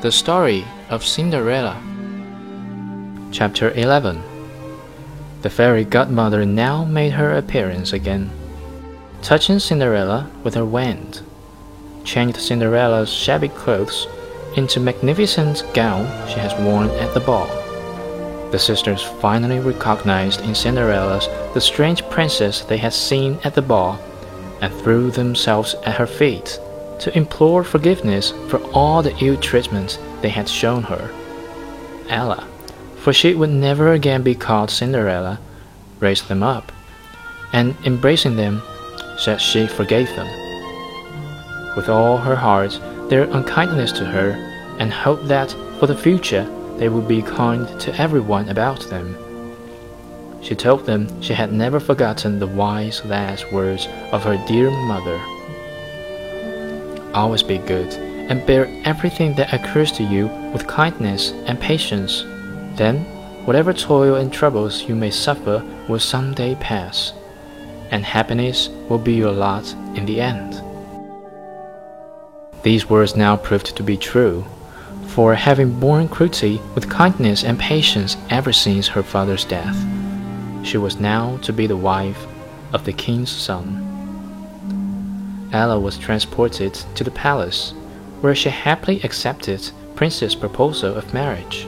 The Story of Cinderella. Chapter 11 The fairy godmother now made her appearance again, touching Cinderella with her wand, changed Cinderella's shabby clothes into magnificent gown she has worn at the ball. The sisters finally recognized in Cinderella the strange princess they had seen at the ball, and threw themselves at her feet to implore forgiveness for all the ill treatment they had shown her. Ella, for she would never again be called Cinderella, raised them up, and embracing them, said she forgave them. With all her heart, their unkindness to her, and hoped that for the future they would be kind to everyone about them. She told them she had never forgotten the wise last words of her dear mother. Always be good, and bear everything that occurs to you with kindness and patience. Then, whatever toil and troubles you may suffer will some day pass, and happiness will be your lot in the end. These words now proved to be true, for having borne cruelty with kindness and patience ever since her father's death, she was now to be the wife of the king's son. Ella was transported to the palace, where she happily accepted Prince's proposal of marriage.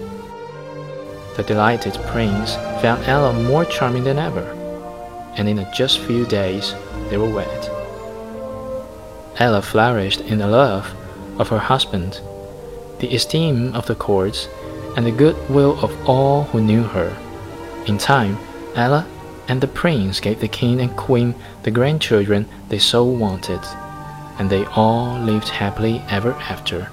The delighted prince found Ella more charming than ever, and in a just few days they were wed. Ella flourished in the love of her husband, the esteem of the courts, and the goodwill of all who knew her. In time, Ella and the prince gave the king and queen the grandchildren they so wanted, and they all lived happily ever after.